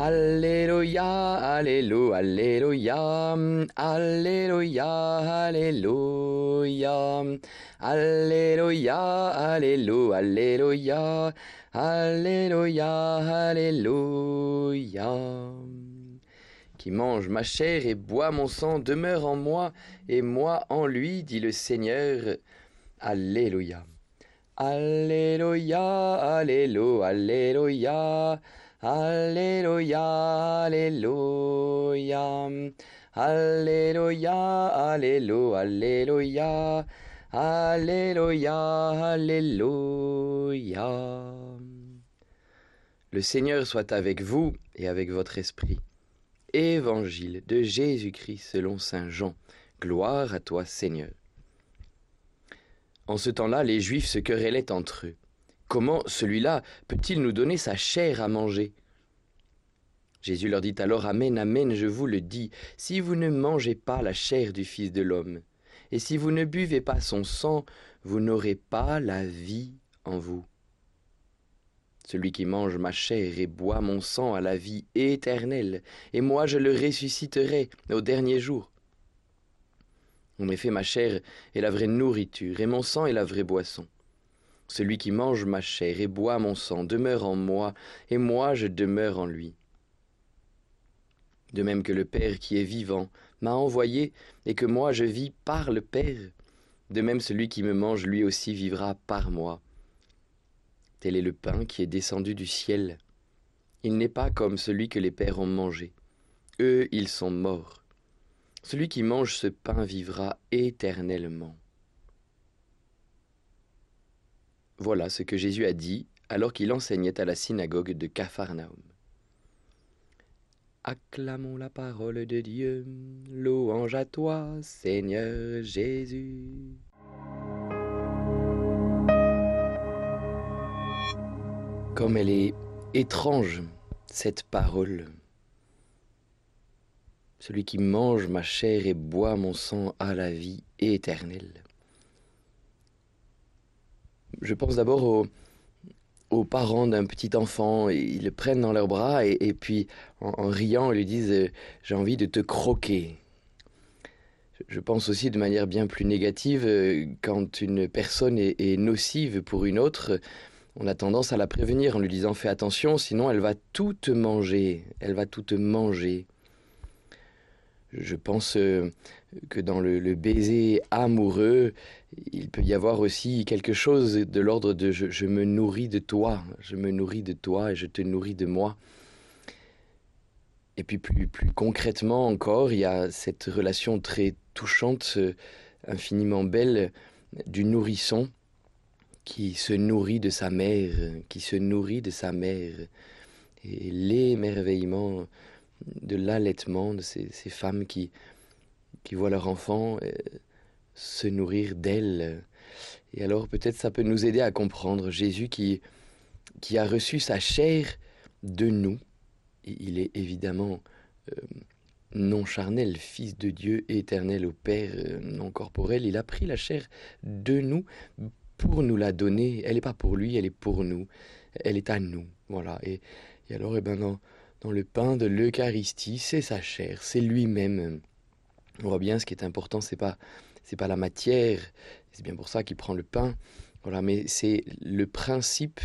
Alléluia, Alléluia, Alléluia, Alléluia, Alléluia, Alléluia, Alléluia, Alléluia, Alléluia, Alléluia. Qui mange ma chair et boit mon sang demeure en moi et moi en lui, dit le Seigneur. Alléluia. Alléluia, Alléluia, Alléluia. Alléluia, Alléluia, Alléluia, Alléluia, Alléluia, Alléluia, Alléluia. Le Seigneur soit avec vous et avec votre esprit. Évangile de Jésus-Christ selon Saint Jean. Gloire à toi, Seigneur. En ce temps-là, les Juifs se querellaient entre eux. Comment celui-là peut-il nous donner sa chair à manger? Jésus leur dit alors Amen, Amen, je vous le dis, si vous ne mangez pas la chair du Fils de l'homme, et si vous ne buvez pas son sang, vous n'aurez pas la vie en vous. Celui qui mange ma chair et boit mon sang a la vie éternelle, et moi je le ressusciterai au dernier jour. En effet, ma chair est la vraie nourriture, et mon sang est la vraie boisson. Celui qui mange ma chair et boit mon sang demeure en moi, et moi je demeure en lui. De même que le Père qui est vivant m'a envoyé, et que moi je vis par le Père, de même celui qui me mange lui aussi vivra par moi. Tel est le pain qui est descendu du ciel. Il n'est pas comme celui que les pères ont mangé. Eux, ils sont morts. Celui qui mange ce pain vivra éternellement. Voilà ce que Jésus a dit alors qu'il enseignait à la synagogue de Capharnaüm. Acclamons la parole de Dieu, louange à toi, Seigneur Jésus. Comme elle est étrange, cette parole. Celui qui mange ma chair et boit mon sang a la vie éternelle je pense d'abord aux, parents d'un petit enfant. Ils le prennent dans leurs bras et, puis, en, riant, ils lui disent euh, J'ai envie de te croquer. Je pense aussi de manière bien plus négative, euh, quand une personne est, est, nocive pour une autre, on a tendance à la prévenir en lui disant Fais attention, sinon elle va tout te manger. Elle va tout te manger. Je pense euh, que dans le, baiser amoureux, il peut y avoir aussi quelque chose de l'ordre de je, me nourris de toi, je me nourris de toi et je te nourris de moi. Et puis plus, plus concrètement encore, il y a cette relation très touchante, euh, infiniment belle, du nourrisson qui se nourrit de sa mère, qui se nourrit de sa mère. Et l'émerveillement de l'allaitement de ces, femmes qui, qui voient leur enfant euh, se nourrir d'elle. Et alors peut-être ça peut nous aider à comprendre Jésus qui, qui a reçu sa chair de nous. il est évidemment euh, non charnel, fils de Dieu éternel au Père euh, non corporel. Il a pris la chair de nous pour nous la donner. Elle n'est pas pour lui, elle est pour nous. Elle est à nous. Voilà. Et, alors, eh ben, dans le pain de l'Eucharistie, c'est sa chair, c'est lui-même. On voit bien ce qui est important, c'est pas c'est pas la matière, c'est bien pour ça qu'il prend le pain. Voilà, mais c'est le principe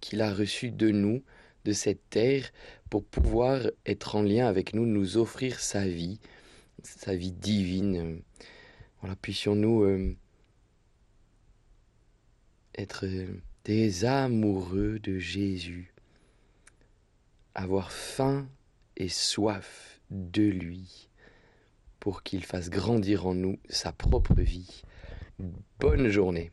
qu'il a reçu de nous, de cette terre, pour pouvoir être en lien avec nous, nous offrir sa vie, sa vie divine. Voilà, puissions-nous euh, être des amoureux de Jésus avoir faim et soif de lui pour qu'il fasse grandir en nous sa propre vie. Bonne journée.